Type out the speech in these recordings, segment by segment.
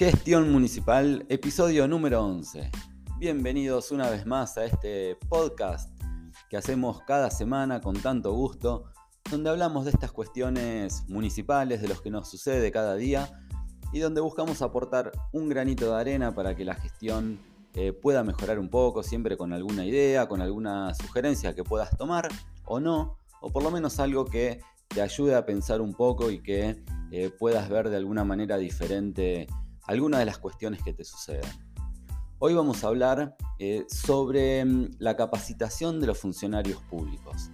Gestión Municipal, episodio número 11. Bienvenidos una vez más a este podcast que hacemos cada semana con tanto gusto, donde hablamos de estas cuestiones municipales, de los que nos sucede cada día y donde buscamos aportar un granito de arena para que la gestión eh, pueda mejorar un poco, siempre con alguna idea, con alguna sugerencia que puedas tomar o no, o por lo menos algo que te ayude a pensar un poco y que eh, puedas ver de alguna manera diferente algunas de las cuestiones que te suceden. Hoy vamos a hablar eh, sobre mm, la capacitación de los funcionarios públicos.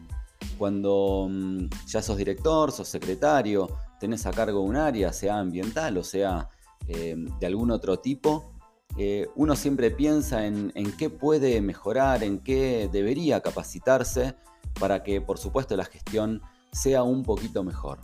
Cuando mm, ya sos director, sos secretario, tenés a cargo un área, sea ambiental o sea eh, de algún otro tipo, eh, uno siempre piensa en, en, qué puede mejorar, en qué debería capacitarse para que, por supuesto, la gestión sea un poquito mejor.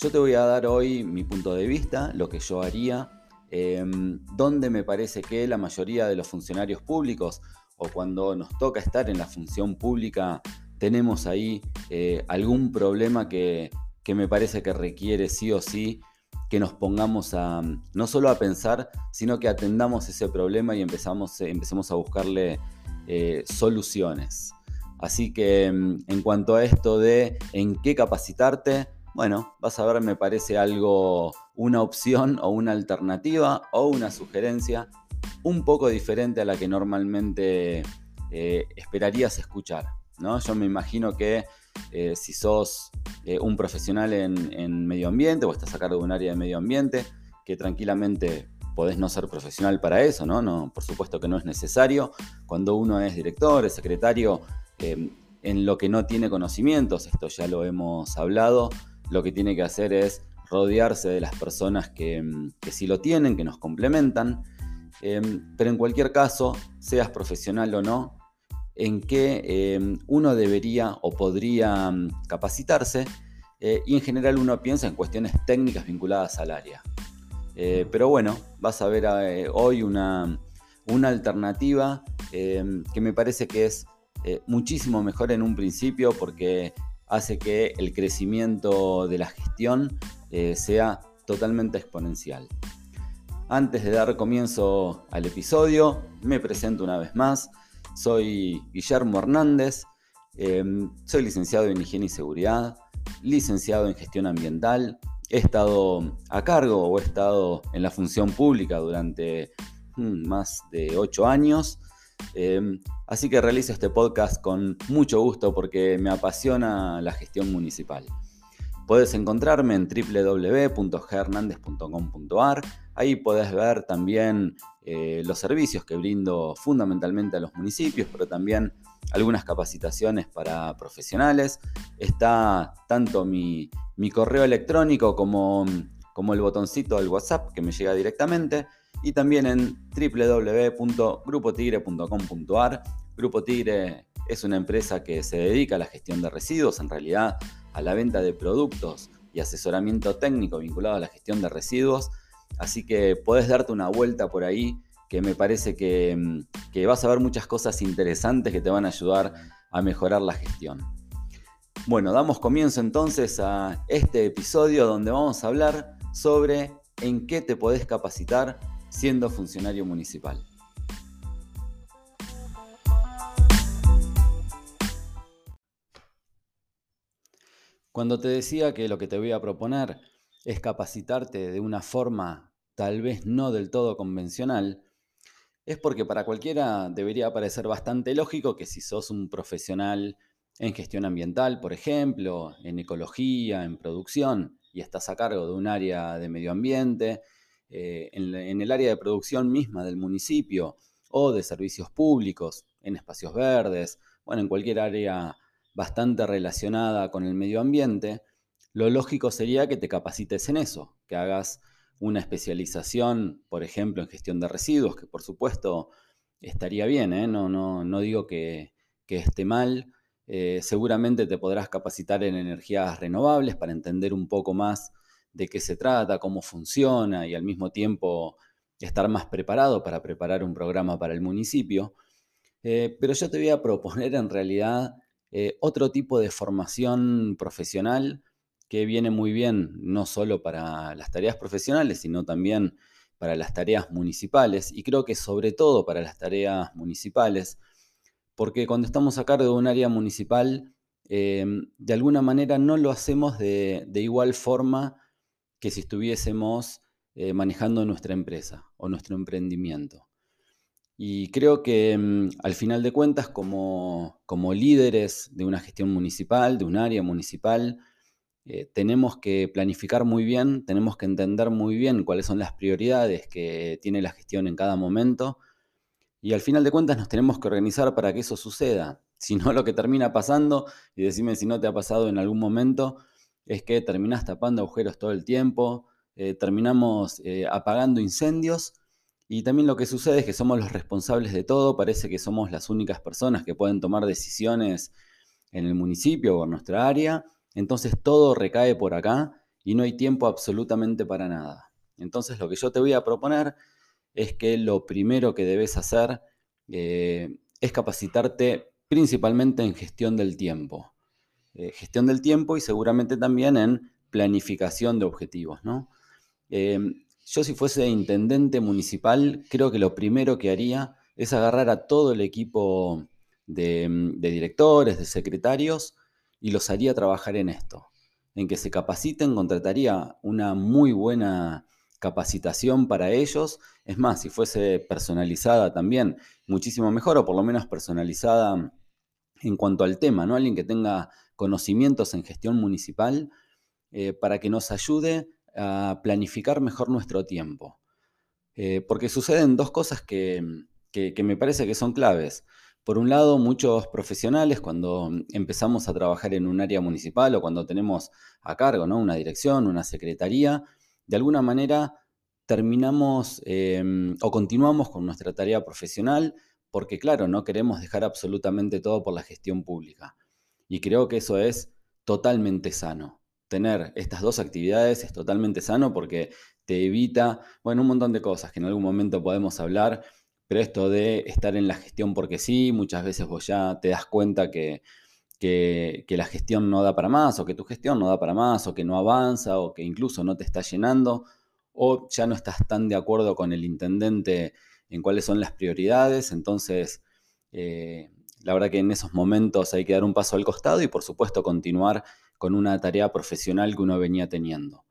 Yo te voy a dar hoy mi punto de vista, lo que yo haría Em, donde me parece que la mayoría de los funcionarios públicos o cuando nos toca estar en la función pública tenemos ahí eh, algún problema que, me parece que requiere sí o sí que nos pongamos a no solo a pensar, sino que atendamos ese problema y empezamos, empecemos a buscarle eh, soluciones. Así que em, en cuanto a esto de en qué capacitarte, bueno, vas a ver, me parece algo, una opción o una alternativa o una sugerencia un poco diferente a la que normalmente eh, esperarías escuchar. ¿no? Yo me imagino que eh, si sos eh, un profesional en, medio ambiente o estás a cargo de un área de medio ambiente, que tranquilamente podés no ser profesional para eso, ¿no? no por supuesto que no es necesario. Cuando uno es director, es secretario, en lo que no tiene conocimientos, esto ya lo hemos hablado, lo que tiene que hacer es rodearse de las personas que, mm, sí lo tienen, que nos complementan. Em, pero en cualquier caso, seas profesional o no, en qué em, uno debería o podría mm, capacitarse eh, y en general uno piensa en cuestiones técnicas vinculadas al área. Eh, pero bueno, vas a ver eh, hoy una, una alternativa em, que me parece que es muchísimo mejor en un principio porque hace que el crecimiento de la gestión eh, sea totalmente exponencial. Antes de dar comienzo al episodio, me presento una vez más. Soy Guillermo Hernández, em, soy licenciado en Higiene y Seguridad, licenciado en Gestión Ambiental, he estado a cargo o he estado en la función pública durante mm, más de ocho años Em, así que realizo este podcast con mucho gusto porque me apasiona la gestión municipal. Puedes encontrarme en www.gernandez.com.ar. Ahí podés ver también eh, los servicios que brindo fundamentalmente a los municipios, pero también algunas capacitaciones para profesionales. Está tanto mi, correo electrónico como, como el botoncito del WhatsApp que me llega directamente y también en www.grupotigre.com.ar. Grupo Tigre es una empresa que se dedica a la gestión de residuos, en realidad a la venta de productos y asesoramiento técnico vinculado a la gestión de residuos. Así que puedes darte una vuelta por ahí, que me parece que, mm, que vas a ver muchas cosas interesantes que te van a ayudar a mejorar la gestión. Bueno, damos comienzo entonces a este episodio donde vamos a hablar sobre en qué te podés capacitar siendo funcionario municipal. Cuando te decía que lo que te voy a proponer es capacitarte de una forma tal vez no del todo convencional, es porque para cualquiera debería parecer bastante lógico que si sos un profesional en gestión ambiental, por ejemplo, en ecología, en producción, y estás a cargo de un área de medio ambiente, eh, en, el área de producción misma del municipio o de servicios públicos, en espacios verdes, bueno, en cualquier área bastante relacionada con el medio ambiente, lo lógico sería que te capacites en eso, que hagas una especialización, por ejemplo, en gestión de residuos, que por supuesto estaría bien, ¿eh? no, no, no, digo que, esté mal, eh, seguramente te podrás capacitar en energías renovables para entender un poco más de qué se trata, cómo funciona y al mismo tiempo estar más preparado para preparar un programa para el municipio. Eh, pero yo te voy a proponer en realidad eh, otro tipo de formación profesional que viene muy bien no solo para las tareas profesionales, sino también para las tareas municipales y creo que sobre todo para las tareas municipales, porque cuando estamos a cargo de un área municipal, eh, de alguna manera no lo hacemos de, igual forma que si estuviésemos eh, manejando nuestra empresa o nuestro emprendimiento. Y creo que mm, al final de cuentas, como, como, líderes de una gestión municipal, de un área municipal, eh, tenemos que planificar muy bien, tenemos que entender muy bien cuáles son las prioridades que tiene la gestión en cada momento. Y al final de cuentas nos tenemos que organizar para que eso suceda. Si no, lo que termina pasando, y decime si no te ha pasado en algún momento, es que terminas tapando agujeros todo el tiempo, eh, terminamos eh, apagando incendios y también lo que sucede es que somos los responsables de todo, parece que somos las únicas personas que pueden tomar decisiones en el municipio o en nuestra área, entonces todo recae por acá y no hay tiempo absolutamente para nada. Entonces lo que yo te voy a proponer es que lo primero que debes hacer eh, es capacitarte principalmente en gestión del tiempo. Eh, gestión del tiempo y seguramente también en planificación de objetivos. ¿no? Eh, yo si fuese intendente municipal, creo que lo primero que haría es agarrar a todo el equipo de, mm, directores, de secretarios, y los haría trabajar en esto, en que se capaciten, contrataría una muy buena capacitación para ellos. Es más, si fuese personalizada también, muchísimo mejor, o por lo menos personalizada en cuanto al tema, ¿no? Alguien que tenga conocimientos en gestión municipal eh, para que nos ayude a planificar mejor nuestro tiempo. Eh, porque suceden dos cosas que, me parece que son claves. Por un lado, muchos profesionales cuando empezamos a trabajar en un área municipal o cuando tenemos a cargo ¿no? una dirección, una secretaría, de alguna manera terminamos em, o continuamos con nuestra tarea profesional porque, claro, no queremos dejar absolutamente todo por la gestión pública. Y creo que eso es totalmente sano. Tener estas dos actividades es totalmente sano porque te evita, bueno, un montón de cosas que en algún momento podemos hablar, pero esto de estar en la gestión porque sí, muchas veces vos ya te das cuenta que, que, la gestión no da para más, o que tu gestión no da para más, o que no avanza, o que incluso no te está llenando, o ya no estás tan de acuerdo con el intendente en cuáles son las prioridades, entonces... Eh, la verdad que en esos momentos hay que dar un paso al costado y por supuesto continuar con una tarea profesional que uno venía teniendo.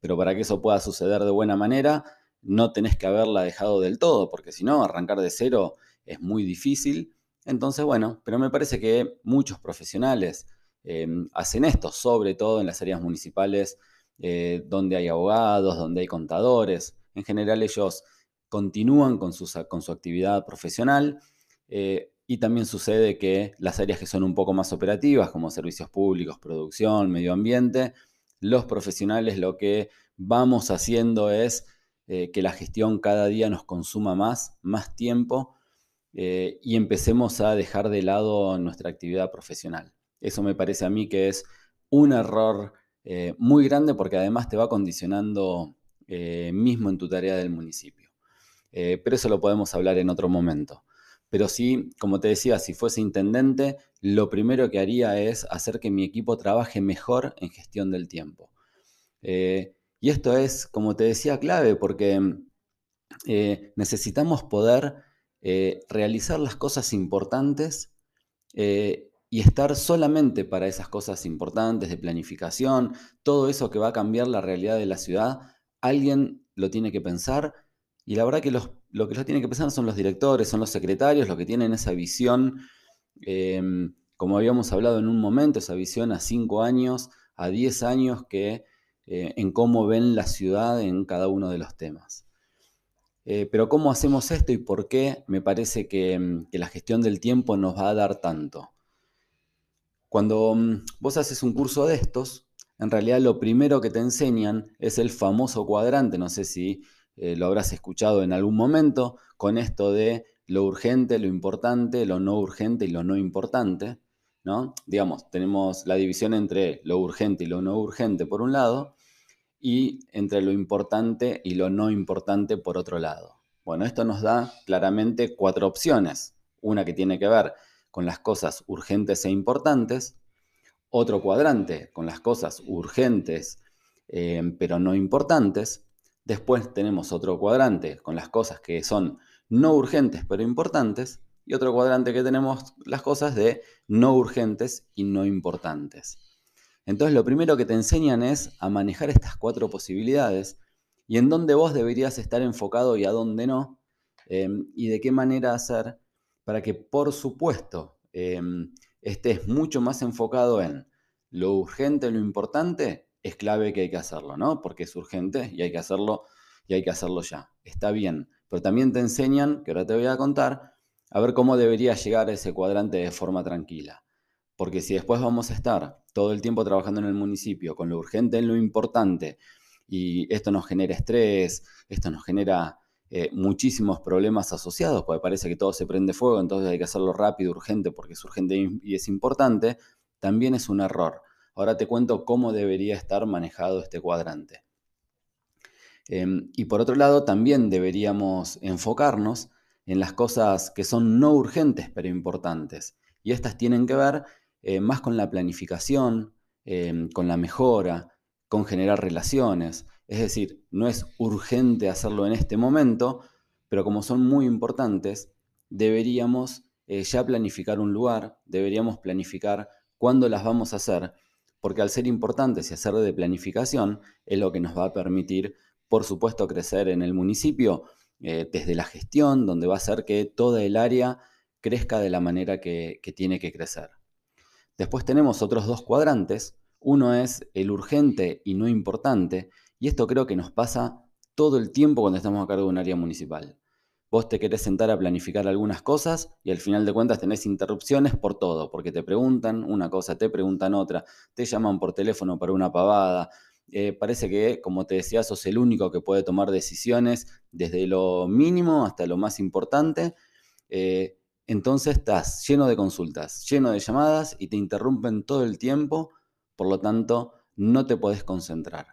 Pero para que eso pueda suceder de buena manera, no tenés que haberla dejado del todo, porque si no, arrancar de cero es muy difícil. Entonces, bueno, pero me parece que muchos profesionales eh, hacen esto, sobre todo en las áreas municipales eh, donde hay abogados, donde hay contadores. En general ellos continúan con, con su actividad profesional. Eh, y también sucede que las áreas que son un poco más operativas, como servicios públicos, producción, medio ambiente, los profesionales lo que vamos haciendo es eh, que la gestión cada día nos consuma más, más tiempo eh, y empecemos a dejar de lado nuestra actividad profesional. Eso me parece a mí que es un error eh, muy grande porque además te va condicionando mismo en tu tarea del municipio. pero eso lo podemos hablar en otro momento. Pero sí, como te decía, si fuese intendente, lo primero que haría es hacer que mi equipo trabaje mejor en gestión del tiempo. Eh, y esto es, como te decía, clave porque eh, necesitamos poder eh, realizar las cosas importantes y estar solamente para esas cosas importantes de planificación, todo eso que va a cambiar la realidad de la ciudad, alguien lo tiene que pensar y la verdad que los, lo que los tienen que pensar son los directores, son los secretarios, los que tienen esa visión, em, como habíamos hablado en un momento, esa visión a cinco años, a diez años, que, eh, en cómo ven la ciudad en cada uno de los temas. Eh, pero ¿cómo hacemos esto y por qué me parece que, em, que la gestión del tiempo nos va a dar tanto? Cuando mm, vos haces un curso de estos, en realidad lo primero que te enseñan es el famoso cuadrante, no sé si eh, lo habrás escuchado en algún momento, con esto de lo urgente, lo importante, lo no urgente y lo no importante. ¿no? Digamos, tenemos la división entre lo urgente y lo no urgente por un lado, y entre lo importante y lo no importante por otro lado. Bueno, esto nos da claramente cuatro opciones. Una que tiene que ver con las cosas urgentes e importantes, otro cuadrante con las cosas urgentes eh, pero no importantes, Después tenemos otro cuadrante con las cosas que son no urgentes pero importantes y otro cuadrante que tenemos las cosas de no urgentes y no importantes. Entonces lo primero que te enseñan es a manejar estas cuatro posibilidades y en dónde vos deberías estar enfocado y a dónde no, em, y de qué manera hacer para que, por supuesto, em, estés mucho más enfocado en lo urgente, lo importante, es clave que hay que hacerlo, ¿no? Porque es urgente y hay que hacerlo y hay que hacerlo ya. Está bien, pero también te enseñan, que ahora te voy a contar, a ver cómo debería llegar ese cuadrante de forma tranquila. Porque si después vamos a estar todo el tiempo trabajando en el municipio con lo urgente en lo importante y esto nos genera estrés, esto nos genera eh, muchísimos problemas asociados, porque parece que todo se prende fuego, entonces hay que hacerlo rápido, urgente, porque es urgente y es importante, también es un error. Ahora te cuento cómo debería estar manejado este cuadrante. Em, y por otro lado, también deberíamos enfocarnos en las cosas que son no urgentes pero importantes. Y estas tienen que ver eh, más con la planificación, em, con la mejora, con generar relaciones. Es decir, no es urgente hacerlo en este momento, pero como son muy importantes, deberíamos eh, ya planificar un lugar, deberíamos planificar cuándo las vamos a hacer, porque al ser importantes y hacer de planificación es lo que nos va a permitir, por supuesto, crecer en el municipio eh, desde la gestión, donde va a hacer que toda el área crezca de la manera que tiene que crecer. Después tenemos otros dos cuadrantes. Uno es el urgente y no importante, y esto creo que nos pasa todo el tiempo cuando estamos a cargo de un área municipal. Vos te querés sentar a planificar algunas cosas y al final de cuentas tenés interrupciones por todo, porque te preguntan una cosa, te preguntan otra, te llaman por teléfono para una pavada. Eh, parece que, como te decía, sos el único que puede tomar decisiones desde lo mínimo hasta lo más importante. Eh, entonces estás lleno de consultas, lleno de llamadas y te interrumpen todo el tiempo, por lo tanto no te podés concentrar.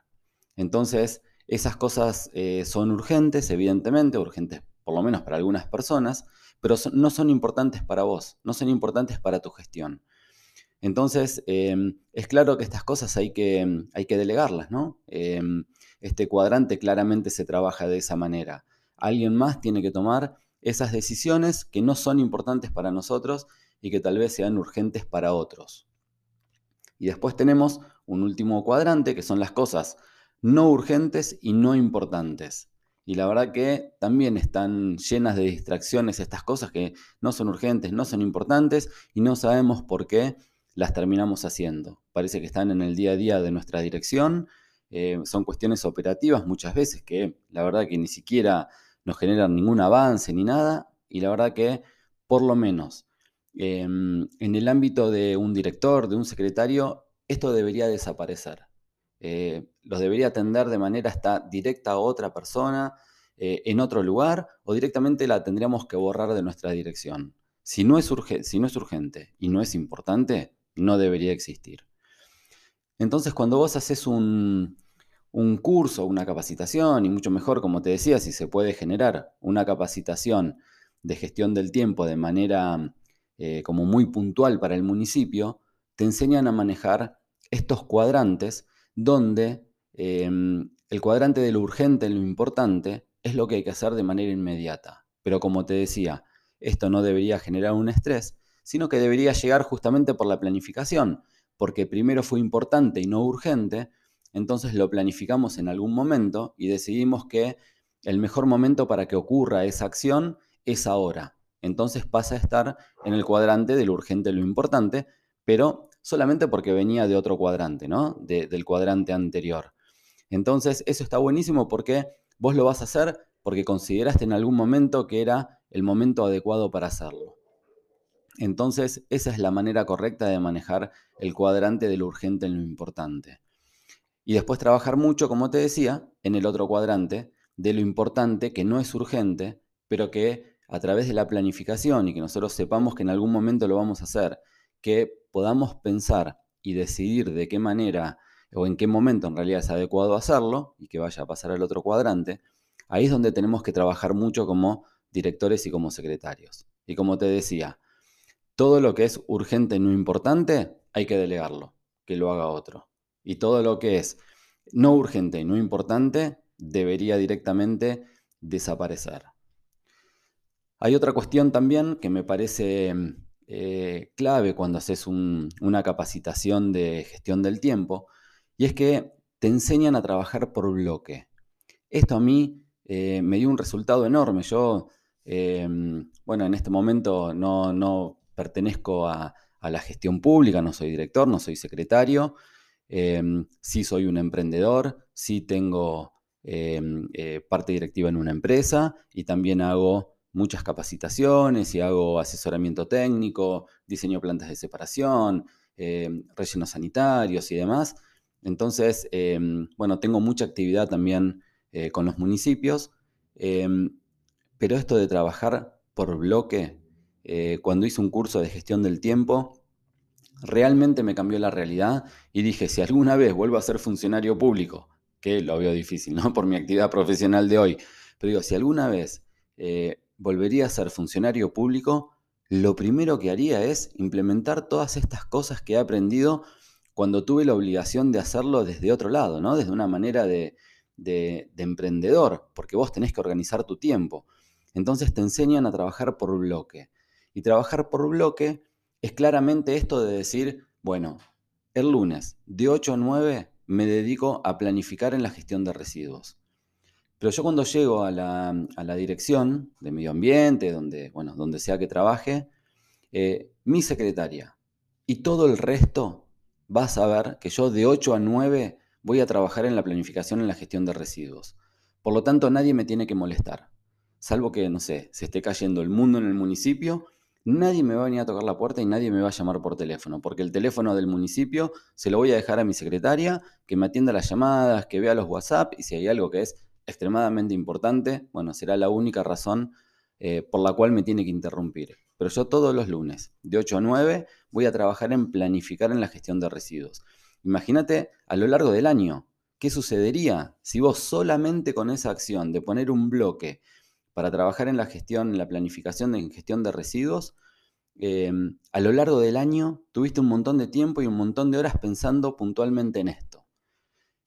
Entonces esas cosas eh, son urgentes, evidentemente, urgentes por lo menos para algunas personas, pero no son importantes para vos, no son importantes para tu gestión. Entonces, em, es claro que estas cosas hay que, hay que delegarlas, ¿no? Em, este cuadrante claramente se trabaja de esa manera. Alguien más tiene que tomar esas decisiones que no son importantes para nosotros y que tal vez sean urgentes para otros. Y después tenemos un último cuadrante que son las cosas no urgentes y no importantes. Y la verdad que también están llenas de distracciones estas cosas que no son urgentes, no son importantes y no sabemos por qué las terminamos haciendo. Parece que están en el día a día de nuestra dirección, eh, son cuestiones operativas muchas veces que la verdad que ni siquiera no generan ningún avance ni nada, y la verdad que por lo menos em, en el ámbito de un director, de un secretario, esto debería desaparecer. Eh, los debería atender de manera directa a otra persona, eh, en otro lugar, o directamente la tendríamos que borrar de nuestra dirección. Si no, es si no es urgente y no es importante, no debería existir. Entonces, cuando vos haces un, un curso, una capacitación, y mucho mejor, como te decía, si se puede generar una capacitación de gestión del tiempo de manera eh, como muy puntual para el municipio, te enseñan a manejar estos cuadrantes donde em, el cuadrante de lo urgente en lo importante es lo que hay que hacer de manera inmediata. Pero como te decía, esto no debería generar un estrés, sino que debería llegar justamente por la planificación, porque primero fue importante y no urgente, entonces lo planificamos en algún momento y decidimos que el mejor momento para que ocurra esa acción es ahora. Entonces pasa a estar en el cuadrante de lo urgente, lo importante, pero solamente porque venía de otro cuadrante, ¿no? del cuadrante anterior. Entonces eso está buenísimo porque vos lo vas a hacer porque consideraste en algún momento que era el momento adecuado para hacerlo. Entonces esa es la manera correcta de manejar el cuadrante de lo urgente en lo importante. Y después trabajar mucho, como te decía, en el otro cuadrante de lo importante que no es urgente, pero que a través de la planificación y que nosotros sepamos que en algún momento lo vamos a hacer, que podamos pensar y decidir de qué manera o en qué momento en realidad es adecuado hacerlo y que vaya a pasar al otro cuadrante, ahí es donde tenemos que trabajar mucho como directores y como secretarios. Y como te decía, todo lo que es urgente y no importante hay que delegarlo, que lo haga otro. Y todo lo que es no urgente y no importante, debería directamente desaparecer. Hay otra cuestión también que me parece eh, clave cuando haces una capacitación de gestión del tiempo, y es que te enseñan a trabajar por bloque. Esto a mí eh, me dio un resultado enorme. Yo, em, bueno, en este momento no, pertenezco a, la gestión pública, no soy director, no soy secretario, em, sí soy un emprendedor, sí tengo eh, parte directiva en una empresa y también hago muchas capacitaciones y hago asesoramiento técnico, diseño plantas de separación, rellenos sanitarios y demás. Entonces, em, bueno, tengo mucha actividad también eh, con los municipios, em, pero esto de trabajar por bloque, eh, cuando hice un curso de gestión del tiempo, realmente me cambió la realidad y dije, si alguna vez vuelvo a ser funcionario público, que lo veo difícil, ¿no? Por mi actividad profesional de hoy, pero digo, si alguna vez eh, volvería a ser funcionario público, lo primero que haría es implementar todas estas cosas que he aprendido cuando tuve la obligación de hacerlo desde otro lado, ¿no? Desde una manera de, emprendedor, porque vos tenés que organizar tu tiempo. Entonces te enseñan a trabajar por bloque. Y trabajar por bloque es claramente esto de decir, bueno, el lunes de 8 a 9 me dedico a planificar en la gestión de residuos. Pero yo cuando llego a la, dirección de medio ambiente, donde, bueno, donde sea que trabaje, eh, mi secretaria y todo el resto vas a ver que yo de 8 a 9 voy a trabajar en la planificación en la gestión de residuos. Por lo tanto, nadie me tiene que molestar. Salvo que, no sé, se esté cayendo el mundo en el municipio, nadie me va a venir a tocar la puerta y nadie me va a llamar por teléfono, porque el teléfono del municipio se lo voy a dejar a mi secretaria, que me atienda las llamadas, que vea los WhatsApp y si hay algo que es extremadamente importante, bueno, será la única razón eh, por la cual me tiene que interrumpir. Pero yo todos los lunes, de 8 a 9, voy a trabajar en planificar en la gestión de residuos. Imagínate a lo largo del año, ¿qué sucedería si vos solamente con esa acción de poner un bloque para trabajar en la gestión, en la planificación de gestión de residuos, em, a lo largo del año tuviste un montón de tiempo y un montón de horas pensando puntualmente en esto?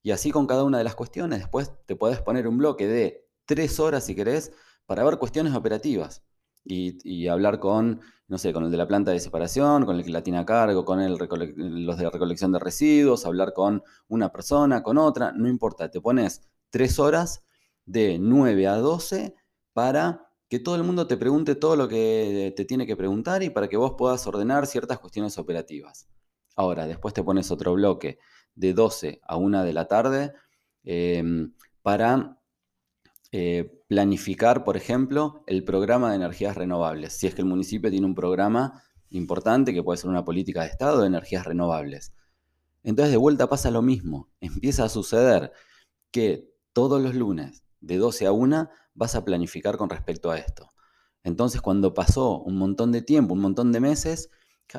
Y así con cada una de las cuestiones, después te podés poner un bloque de tres horas si querés para ver cuestiones operativas y, hablar con, no sé, con el de la planta de separación, con el que la tiene a cargo, con el los de recolección de residuos, hablar con una persona, con otra, no importa, te pones tres horas de 9 a 12 para que todo el mundo te pregunte todo lo que te tiene que preguntar y para que vos puedas ordenar ciertas cuestiones operativas. Ahora, después te pones otro bloque de 12 a 1 de la tarde em, para eh, planificar, por ejemplo, el programa de energías renovables. Si es que el municipio tiene un programa importante que puede ser una política de Estado de energías renovables. Entonces de vuelta pasa lo mismo. Empieza a suceder que todos los lunes, de 12 a 1, vas a planificar con respecto a esto. Entonces cuando pasó un montón de tiempo, un montón de meses,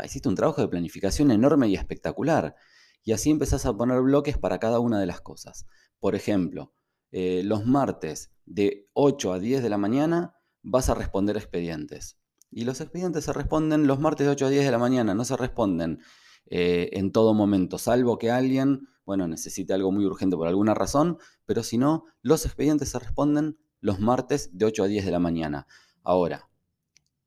hiciste un trabajo de planificación enorme y espectacular. Y así empezás a poner bloques para cada una de las cosas. Por ejemplo, eh, los martes de 8 a 10 de la mañana vas a responder expedientes. Y los expedientes se responden los martes de 8 a 10 de la mañana, no se responden eh, en todo momento, salvo que alguien, bueno, necesite algo muy urgente por alguna razón, pero si no, los expedientes se responden los martes de 8 a 10 de la mañana. Ahora,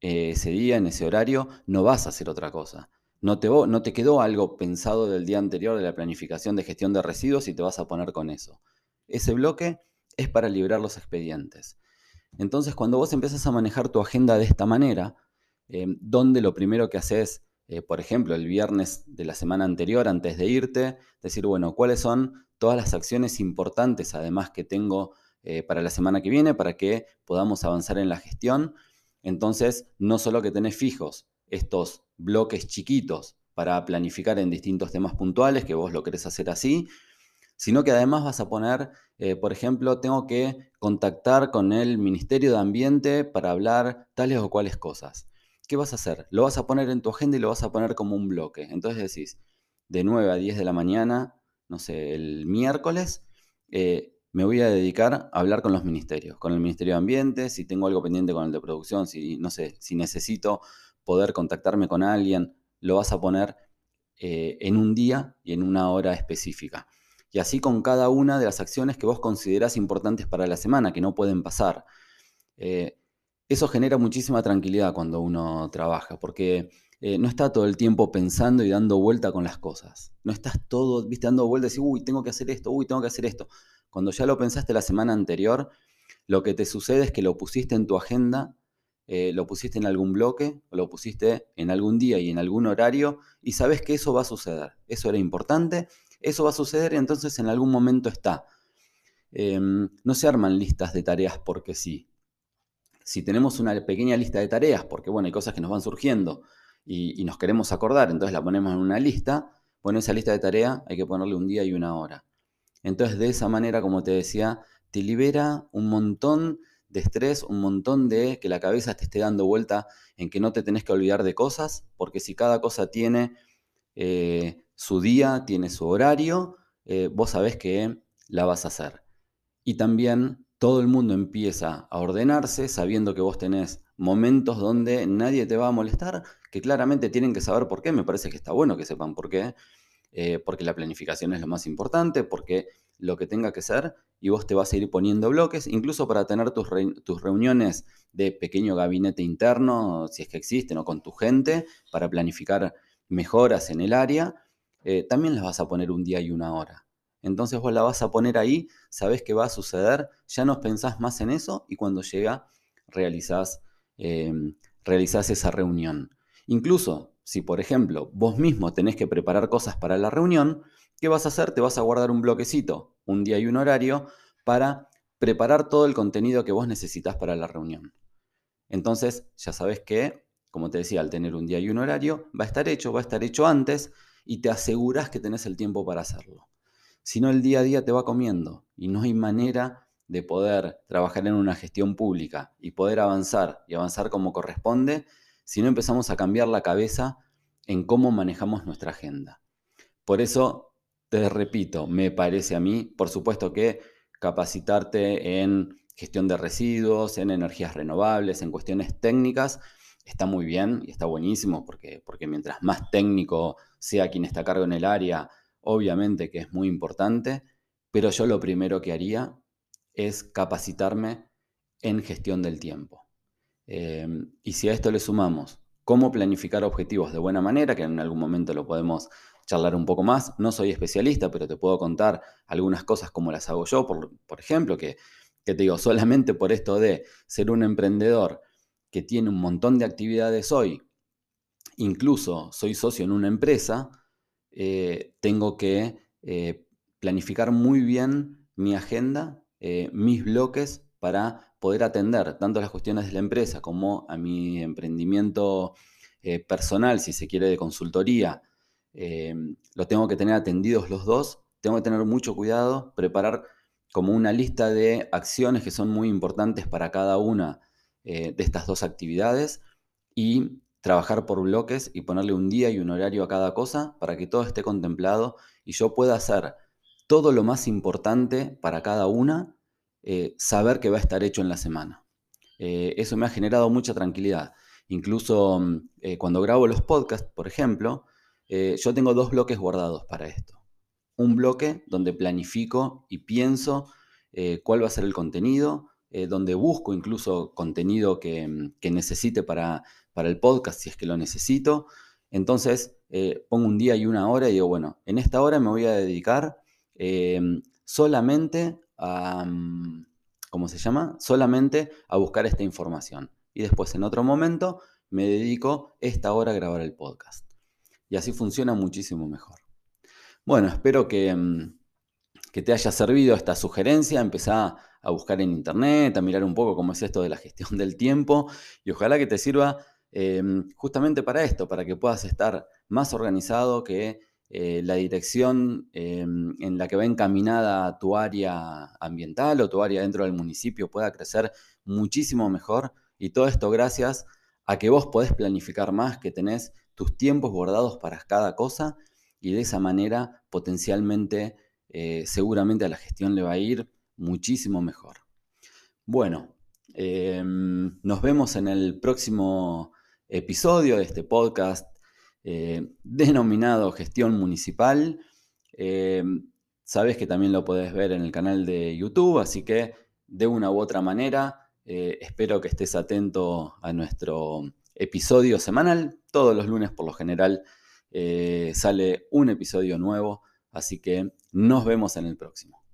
eh, ese día, en ese horario, no vas a hacer otra cosa. No te, no te quedó algo pensado del día anterior de la planificación de gestión de residuos y te vas a poner con eso. Ese bloque es para liberar los expedientes. Entonces, cuando vos empiezas a manejar tu agenda de esta manera, em, donde lo primero que haces, eh, por ejemplo, el viernes de la semana anterior, antes de irte, decir, bueno, ¿cuáles son todas las acciones importantes, además, que tengo eh, para la semana que viene, para que podamos avanzar en la gestión? Entonces, no solo que tenés fijos estos bloques chiquitos para planificar en distintos temas puntuales, que vos lo querés hacer así, sino que además vas a poner, eh, por ejemplo, tengo que contactar con el Ministerio de Ambiente para hablar tales o cuales cosas. ¿Qué vas a hacer? Lo vas a poner en tu agenda y lo vas a poner como un bloque. Entonces decís, de 9 a 10 de la mañana, no sé, el miércoles, eh, me voy a dedicar a hablar con los ministerios, con el Ministerio de Ambiente, si tengo algo pendiente con el de producción, si, no sé, si necesito poder contactarme con alguien, lo vas a poner eh, en un día y en una hora específica. Y así con cada una de las acciones que vos considerás importantes para la semana, que no pueden pasar. Eh, eso genera muchísima tranquilidad cuando uno trabaja, porque eh, no está todo el tiempo pensando y dando vuelta con las cosas. No estás todo, viste, dando vuelta y decir, uy, tengo que hacer esto, uy, tengo que hacer esto. Cuando ya lo pensaste la semana anterior, lo que te sucede es que lo pusiste en tu agenda, eh, lo pusiste en algún bloque, o lo pusiste en algún día y en algún horario, y sabes que eso va a suceder. Eso era importante, eso va a suceder y entonces en algún momento está. Em, no se arman listas de tareas porque sí. Si tenemos una pequeña lista de tareas, porque bueno, hay cosas que nos van surgiendo y, nos queremos acordar, entonces la ponemos en una lista, bueno, esa lista de tareas hay que ponerle un día y una hora. Entonces, de esa manera, como te decía, te libera un montón de estrés, un montón de que la cabeza te esté dando vuelta en que no te tenés que olvidar de cosas, porque si cada cosa tiene eh, su día, tiene su horario, eh, vos sabés que la vas a hacer. Y también todo el mundo empieza a ordenarse sabiendo que vos tenés momentos donde nadie te va a molestar, que claramente tienen que saber por qué, me parece que está bueno que sepan por qué, eh, porque la planificación es lo más importante, porque lo que tenga que ser, y vos te vas a ir poniendo bloques, incluso para tener tus, tus reuniones de pequeño gabinete interno, si es que existen, o con tu gente, para planificar mejoras en el área, eh, también las vas a poner un día y una hora. Entonces vos la vas a poner ahí, sabes qué va a suceder, ya no pensás más en eso y cuando llega realizás, eh, realizás esa reunión. Incluso si, por ejemplo, vos mismo tenés que preparar cosas para la reunión, ¿qué vas a hacer? Te vas a guardar un bloquecito, un día y un horario, para preparar todo el contenido que vos necesitas para la reunión. Entonces, ya sabes que, como te decía, al tener un día y un horario, va a estar hecho, va a estar hecho antes y te aseguras que tenés el tiempo para hacerlo. Si no, el día a día te va comiendo y no hay manera de poder trabajar en una gestión pública y poder avanzar y avanzar como corresponde si no empezamos a cambiar la cabeza en cómo manejamos nuestra agenda. Por eso, te repito, me parece a mí, por supuesto que capacitarte en gestión de residuos, en energías renovables, en cuestiones técnicas, está muy bien y está buenísimo porque, porque mientras más técnico sea quien está a cargo en el área, obviamente que es muy importante, pero yo lo primero que haría es capacitarme en gestión del tiempo. Em, y si a esto le sumamos cómo planificar objetivos de buena manera, que en algún momento lo podemos charlar un poco más, no soy especialista, pero te puedo contar algunas cosas como las hago yo, por, ejemplo, que, te digo, solamente por esto de ser un emprendedor que tiene un montón de actividades hoy, incluso soy socio en una empresa, eh, tengo que eh, planificar muy bien mi agenda, eh, mis bloques para poder atender tanto las cuestiones de la empresa como a mi emprendimiento personal, si se quiere, de consultoría, eh, lo tengo que tener atendidos los dos, tengo que tener mucho cuidado, preparar como una lista de acciones que son muy importantes para cada una de estas dos actividades y trabajar por bloques y ponerle un día y un horario a cada cosa para que todo esté contemplado y yo pueda hacer todo lo más importante para cada una eh, saber que va a estar hecho en la semana. Eh, eso me ha generado mucha tranquilidad. Incluso mm, eh, cuando grabo los podcasts, por ejemplo, yo tengo dos bloques guardados para esto. Un bloque donde planifico y pienso cuál va a ser el contenido, donde busco incluso contenido que, mm, necesite para, para, el podcast si es que lo necesito. Entonces pongo un día y una hora y digo, bueno, en esta hora me voy a dedicar solamente a, mm, ¿cómo se llama? Solamente a buscar esta información. Y después en otro momento me dedico esta hora a grabar el podcast. Y así funciona muchísimo mejor. Bueno, espero que, mm, que te haya servido esta sugerencia. Empezá a buscar en internet, a mirar un poco cómo es esto de la gestión del tiempo y ojalá que te sirva em, justamente para esto, para que puedas estar más organizado, que eh, la dirección em, en la que va encaminada tu área ambiental o tu área dentro del municipio pueda crecer muchísimo mejor. Y todo esto gracias a que vos podés planificar más, que tenés tus tiempos guardados para cada cosa y de esa manera potencialmente, eh, seguramente a la gestión le va a ir muchísimo mejor. Bueno, em, nos vemos en el próximo episodio de este podcast eh, denominado gestión municipal. Eh, sabes que también lo podés ver en el canal de YouTube, así que de una u otra manera, eh, espero que estés atento a nuestro episodio semanal. Todos los lunes por lo general sale un episodio nuevo, así que nos vemos en el próximo.